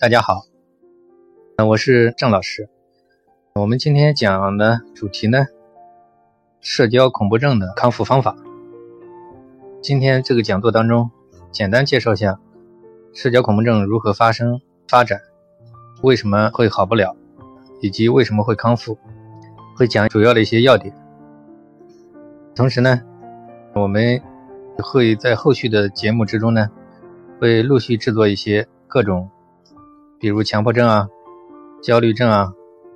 大家好，我是郑老师。我们今天讲的主题呢，社交恐怖症的康复方法。今天这个讲座当中，简单介绍一下社交恐怖症如何发生、发展，为什么会好不了，以及为什么会康复，会讲主要的一些要点。同时呢，我们会在后续的节目之中呢，会陆续制作一些各种。比如强迫症啊、焦虑症啊，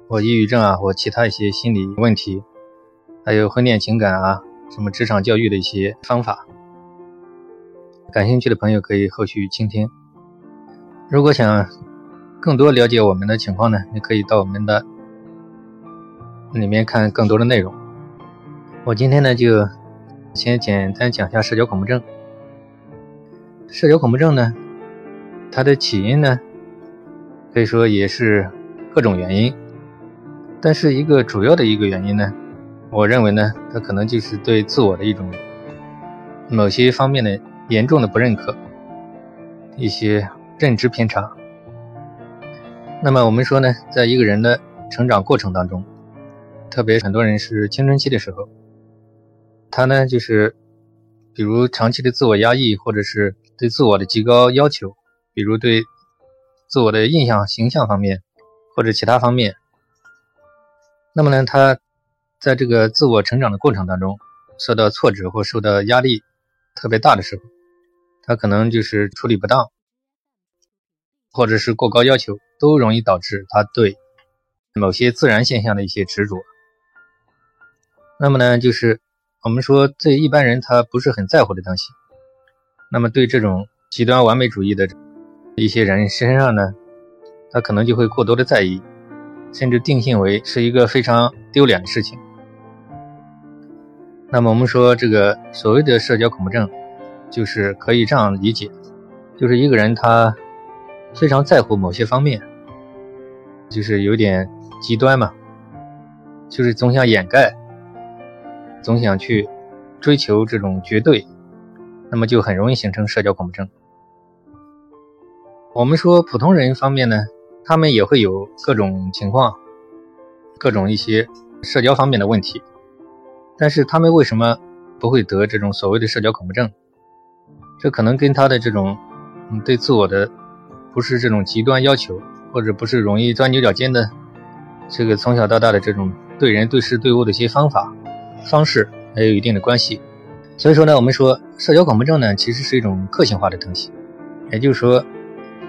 或抑郁症啊，或其他一些心理问题，还有婚恋情感啊，什么职场教育的一些方法，感兴趣的朋友可以后续倾听。如果想更多了解我们的情况呢，你可以到我们的里面看更多的内容。我今天呢就先简单讲一下社交恐怖症。社交恐怖症呢，它的起因呢。可以说也是各种原因，但是一个主要的一个原因呢，我认为呢，它可能就是对自我的一种某些方面的严重的不认可，一些认知偏差。那么我们说呢，在一个人的成长过程当中，特别很多人是青春期的时候，他呢就是比如长期的自我压抑，或者是对自我的极高要求，比如对。自我的印象、形象方面，或者其他方面，那么呢，他在这个自我成长的过程当中，受到挫折或受到压力特别大的时候，他可能就是处理不当，或者是过高要求，都容易导致他对某些自然现象的一些执着。那么呢，就是我们说对一般人他不是很在乎的东西，那么对这种极端完美主义的。一些人身上呢，他可能就会过多的在意，甚至定性为是一个非常丢脸的事情。那么我们说这个所谓的社交恐怖症，就是可以这样理解，就是一个人他非常在乎某些方面，就是有点极端嘛，就是总想掩盖，总想去追求这种绝对，那么就很容易形成社交恐怖症。我们说普通人方面呢，他们也会有各种情况，各种一些社交方面的问题，但是他们为什么不会得这种所谓的社交恐怖症？这可能跟他的这种嗯对自我的不是这种极端要求，或者不是容易钻牛角尖的这个从小到大的这种对人对事对物的一些方法方式，还有一定的关系。所以说呢，我们说社交恐怖症呢，其实是一种个性化的东西，也就是说。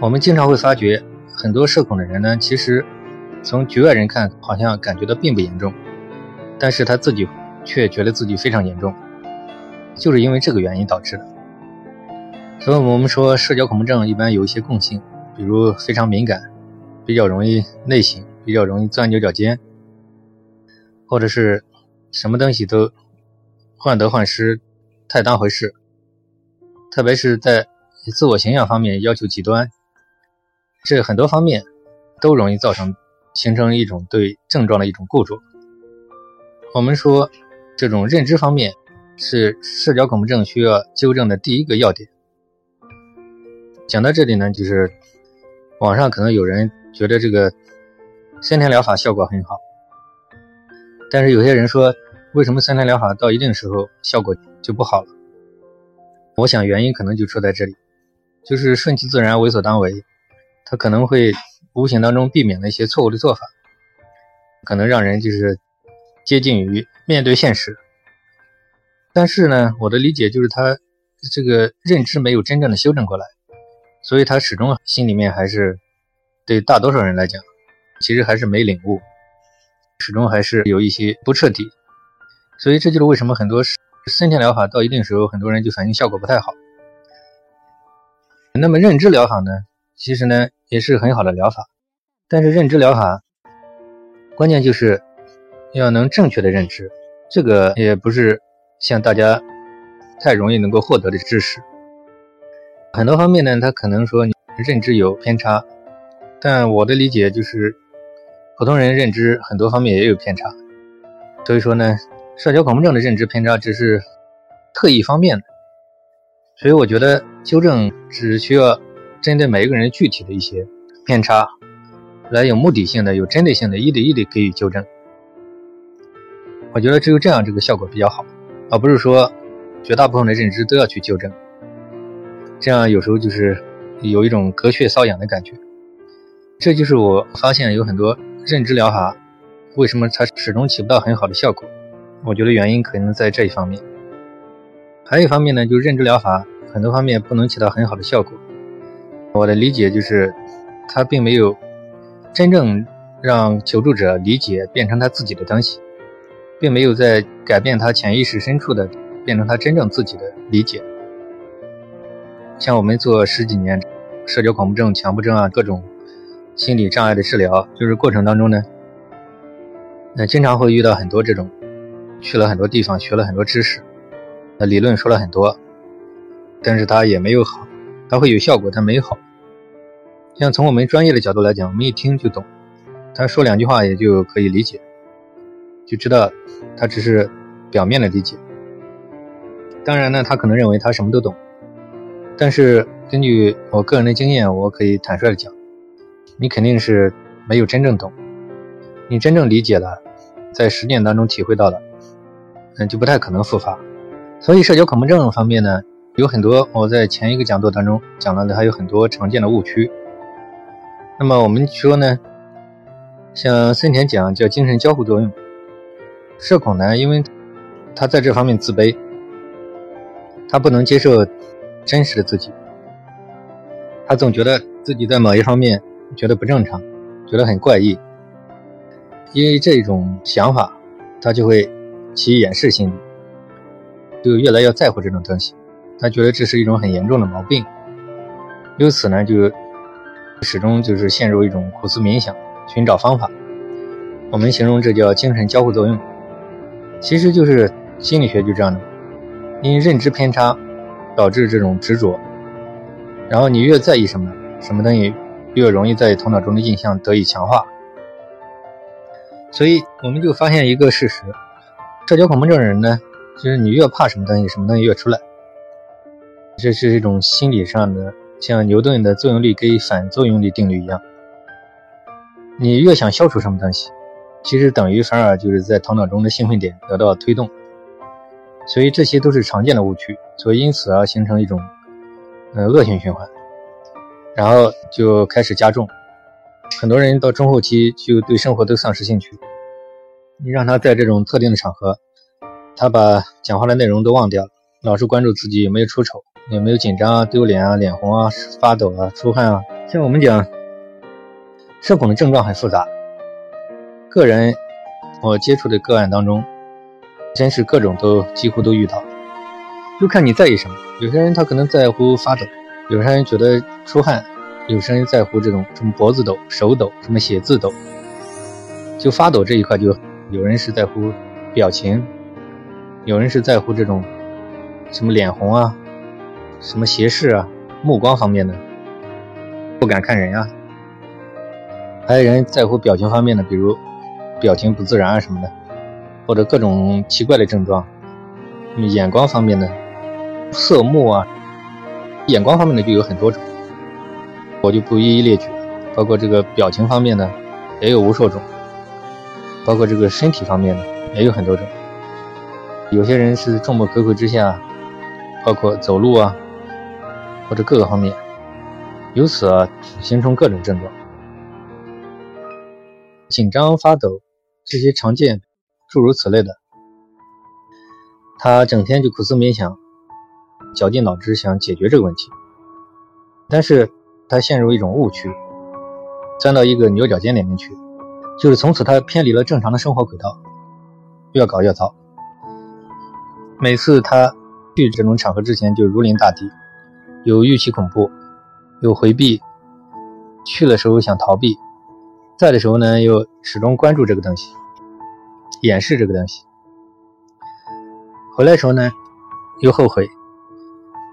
我们经常会发觉，很多社恐的人呢，其实从局外人看，好像感觉到并不严重，但是他自己却觉得自己非常严重，就是因为这个原因导致的。所以，我们说社交恐怖症一般有一些共性，比如非常敏感，比较容易内省，比较容易钻牛角尖，或者是什么东西都患得患失，太当回事，特别是在自我形象方面要求极端。这很多方面都容易造成形成一种对症状的一种固着。我们说，这种认知方面是社交恐怖症需要纠正的第一个要点。讲到这里呢，就是网上可能有人觉得这个三天疗法效果很好，但是有些人说，为什么三天疗法到一定时候效果就不好了？我想原因可能就出在这里，就是顺其自然，为所当为。他可能会无形当中避免了一些错误的做法，可能让人就是接近于面对现实。但是呢，我的理解就是他这个认知没有真正的修正过来，所以他始终心里面还是对大多数人来讲，其实还是没领悟，始终还是有一些不彻底。所以这就是为什么很多森田疗法到一定时候，很多人就反映效果不太好。那么认知疗法呢？其实呢，也是很好的疗法，但是认知疗法关键就是要能正确的认知，这个也不是像大家太容易能够获得的知识。很多方面呢，他可能说你认知有偏差，但我的理解就是，普通人认知很多方面也有偏差，所以说呢，社交恐怖症的认知偏差只是特异方面的，所以我觉得纠正只需要。针对每一个人具体的一些偏差，来有目的性的、有针对性的、一对一的给予纠正。我觉得只有这样，这个效果比较好，而不是说绝大部分的认知都要去纠正。这样有时候就是有一种隔靴搔痒的感觉。这就是我发现有很多认知疗法，为什么它始终起不到很好的效果？我觉得原因可能在这一方面。还有一方面呢，就是认知疗法很多方面不能起到很好的效果。我的理解就是，他并没有真正让求助者理解变成他自己的东西，并没有在改变他潜意识深处的变成他真正自己的理解。像我们做十几年社交恐怖症、强迫症啊各种。心理障碍的治疗，就是过程当中呢，那经常会遇到很多这种，去了很多地方，学了很多知识，那理论说了很多，但是他也没有好，他会有效果，他没好。像从我们专业的角度来讲，我们一听就懂，他说两句话也就可以理解，就知道他只是表面的理解。当然呢，他可能认为他什么都懂，但是根据我个人的经验，我可以坦率的讲。你肯定是没有真正懂，你真正理解了，在实践当中体会到了，那就不太可能复发。所以社交恐怖症方面呢，有很多我在前一个讲座当中讲了的，还有很多常见的误区。那么我们说呢，像森田讲叫精神交互作用，社恐呢，因为他在这方面自卑，他不能接受真实的自己，他总觉得自己在某一方面。觉得不正常，觉得很怪异，因为这种想法，他就会起掩饰心理，就越来越在乎这种东西。他觉得这是一种很严重的毛病，由此呢，就始终就是陷入一种苦思冥想，寻找方法。我们形容这叫精神交互作用，其实就是心理学就这样的，因认知偏差导致这种执着，然后你越在意什么什么东西。越容易在头脑中的印象得以强化，所以我们就发现一个事实：社交恐怖症的人呢，就是你越怕什么东西，什么东西越出来。这是一种心理上的，像牛顿的作用力跟反作用力定律一样。你越想消除什么东西，其实等于反而就是在头脑中的兴奋点得到推动。所以这些都是常见的误区，所以因此而形成一种呃恶性循环。然后就开始加重，很多人到中后期就对生活都丧失兴趣。你让他在这种特定的场合，他把讲话的内容都忘掉了，老是关注自己有没有出丑，有没有紧张啊、丢脸啊、脸红啊、发抖啊、出汗啊。像我们讲，社恐的症状很复杂，个人我接触的个案当中，真是各种都几乎都遇到，就看你在意什么。有些人他可能在乎发抖。有些人觉得出汗，有些人在乎这种什么脖子抖、手抖、什么写字抖，就发抖这一块，就有人是在乎表情，有人是在乎这种什么脸红啊、什么斜视啊、目光方面的，不敢看人啊，还有人在乎表情方面的，比如表情不自然啊什么的，或者各种奇怪的症状，眼光方面的色目啊。眼光方面的就有很多种，我就不一一列举了。包括这个表情方面的，也有无数种；包括这个身体方面的，也有很多种。有些人是众目睽睽之下，包括走路啊，或者各个方面，由此形成各种症状，紧张、发抖这些常见，诸如此类的。他整天就苦思冥想。绞尽脑汁想解决这个问题，但是他陷入一种误区，钻到一个牛角尖里面去，就是从此他偏离了正常的生活轨道，越搞越糟。每次他去这种场合之前就如临大敌，有预期恐怖，有回避，去的时候想逃避，在的时候呢又始终关注这个东西，掩饰这个东西，回来的时候呢又后悔。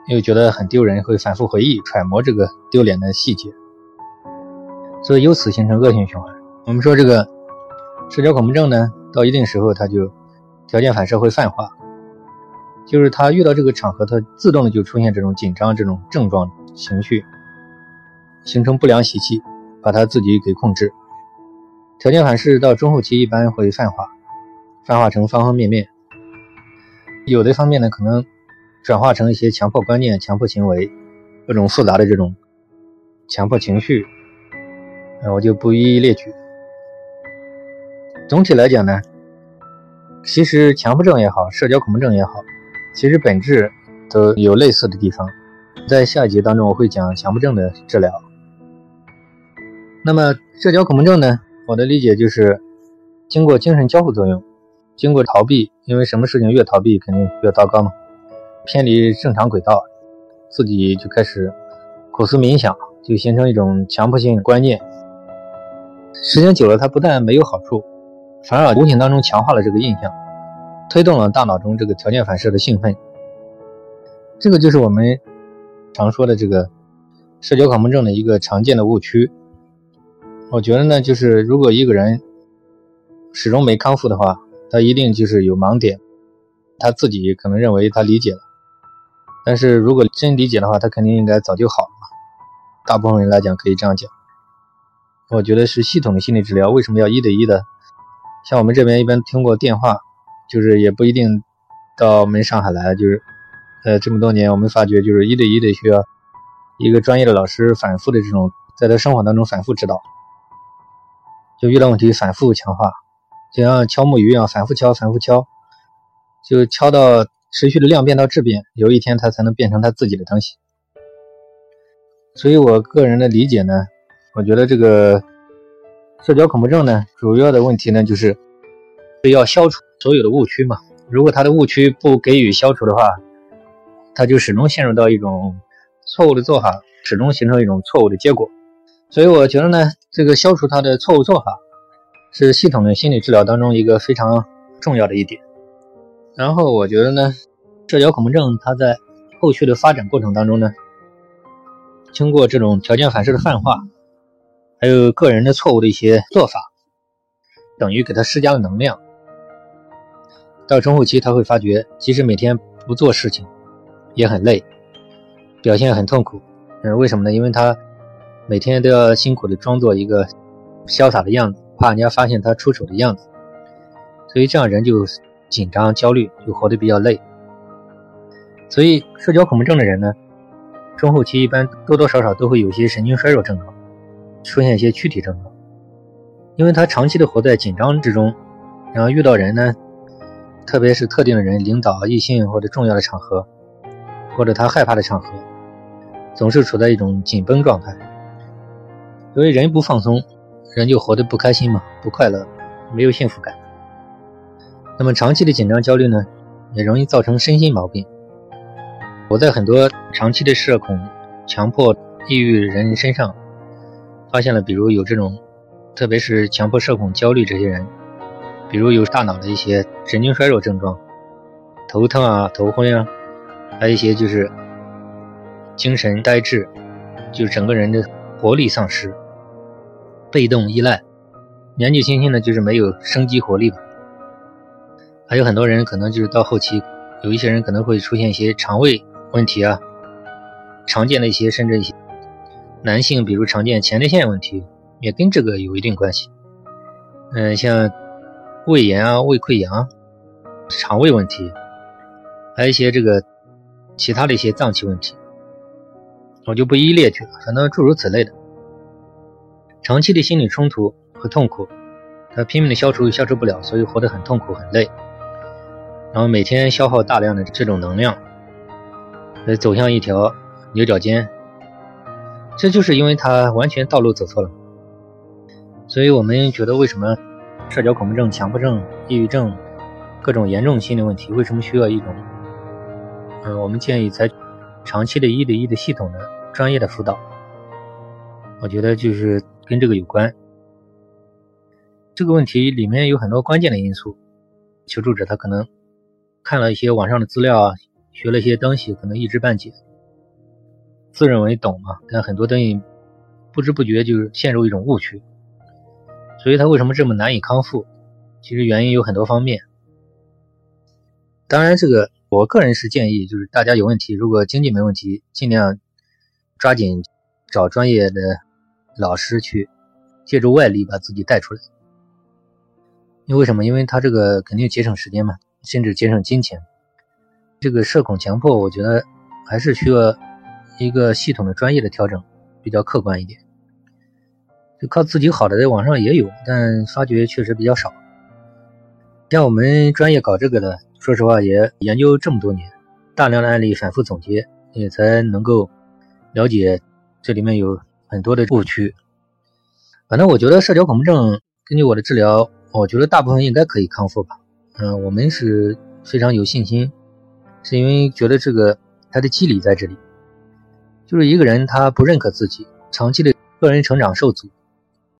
又觉得很丢人，会反复回忆、揣摩这个丢脸的细节，所以由此形成恶性循环。我们说这个社交恐怖症呢，到一定时候，它就条件反射会泛化，就是他遇到这个场合，他自动的就出现这种紧张、这种症状情绪，形成不良习气，把他自己给控制。条件反射到中后期一般会泛化，泛化成方方面面。有的方面呢，可能转化成一些强迫观念、强迫行为，各种复杂的这种强迫情绪，那我就不一一列举。总体来讲呢，其实强迫症也好，社交恐怖症也好，其实本质都有类似的地方。在下一节当中，我会讲强迫症的治疗。那么社交恐怖症呢？我的理解就是，经过精神交互作用，经过逃避，因为什么事情越逃避肯定越糟糕嘛，偏离正常轨道，自己就开始苦思冥想，就形成一种强迫性观念。时间久了，它不但没有好处，反而无形当中强化了这个印象，推动了大脑中这个条件反射的兴奋。这个就是我们常说的这个社交恐怖症的一个常见的误区。我觉得呢，就是如果一个人始终没康复的话，他一定就是有盲点，他自己可能认为他理解了，但是如果真理解的话，他肯定应该早就好了。大部分人来讲可以这样讲。我觉得是系统的心理治疗，为什么要一对一的？像我们这边一般通过电话，就是也不一定到我们上海来，就是呃这么多年，我们发觉就是一对一的需要一个专业的老师反复的这种在他生活当中反复指导。就遇到问题反复强化，就像敲木鱼一样，反复敲，反复敲，就敲到持续的量变到质变，有一天它才能变成它自己的东西。所以我个人的理解呢，我觉得这个社交恐怖症呢，主要的问题呢就是要消除所有的误区嘛。如果他的误区不给予消除的话，他就始终陷入到一种错误的做法，始终形成一种错误的结果。所以我觉得呢。这个消除他的错误做法，是系统的心理治疗当中一个非常重要的一点。然后我觉得呢，社交恐怖症它在后续的发展过程当中呢，经过这种条件反射的泛化，还有个人的错误的一些做法，等于给他施加了能量。到中后期他会发觉，即使每天不做事情，也很累，表现很痛苦。嗯，为什么呢？因为他。每天都要辛苦的装作一个潇洒的样子，怕人家发现他出丑的样子，所以这样人就紧张、焦虑，就活得比较累。所以社交恐怖症的人呢，中后期一般多多少少都会有些神经衰弱症状，出现一些躯体症状，因为他长期的活在紧张之中，然后遇到人呢，特别是特定的人、领导、异性或者重要的场合，或者他害怕的场合，总是处在一种紧绷状态。由于人不放松，人就活得不开心嘛，不快乐，没有幸福感。那么长期的紧张焦虑呢，也容易造成身心毛病。我在很多长期的社恐、强迫、抑郁人身上，发现了，比如有这种，特别是强迫、社恐、焦虑这些人，比如有大脑的一些神经衰弱症状，头疼啊、头昏啊，还有一些就是精神呆滞，就是整个人的活力丧失。被动依赖，年纪轻轻的，就是没有生机活力吧。还有很多人可能就是到后期，有一些人可能会出现一些肠胃问题啊，常见的一些甚至一些男性，比如常见前列腺问题，也跟这个有一定关系。嗯，像胃炎啊、胃溃疡、肠胃问题，还有一些这个其他的一些脏器问题，我就不一一列举了，反正诸如此类的。长期的心理冲突和痛苦，他拼命的消除又消除不了，所以活得很痛苦很累，然后每天消耗大量的这种能量，来走向一条牛角尖。这就是因为他完全道路走错了。所以我们觉得，为什么社交恐怖症、强迫症、抑郁症各种严重心理问题，为什么需要一种？嗯，我们建议采长期的一对一的系统的专业的辅导。我觉得就是。跟这个有关，这个问题里面有很多关键的因素。求助者他可能看了一些网上的资料啊，学了一些东西，可能一知半解，自认为懂嘛，但很多东西不知不觉就陷入一种误区。所以他为什么这么难以康复？其实原因有很多方面。当然，这个我个人是建议，就是大家有问题，如果经济没问题，尽量抓紧找专业的。老师去借助外力把自己带出来。因为什么？因为他这个肯定节省时间嘛，甚至节省金钱。这个社恐强迫，我觉得还是需要一个系统的、专业的调整，比较客观一点。就靠自己好的，在网上也有，但发觉确实比较少。像我们专业搞这个的，说实话也研究这么多年，大量的案例反复总结，也才能够了解这里面有很多的误区。反正我觉得社交恐怖症，根据我的治疗，我觉得大部分应该可以康复吧。嗯，我们是非常有信心。是因为觉得这个他的机理在这里，就是一个人他不认可自己，长期的个人成长受阻，